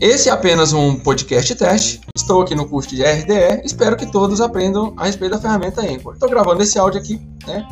Esse é apenas um podcast teste. Estou aqui no curso de RDE. Espero que todos aprendam a respeito da ferramenta Anchor. Estou gravando esse áudio aqui, né?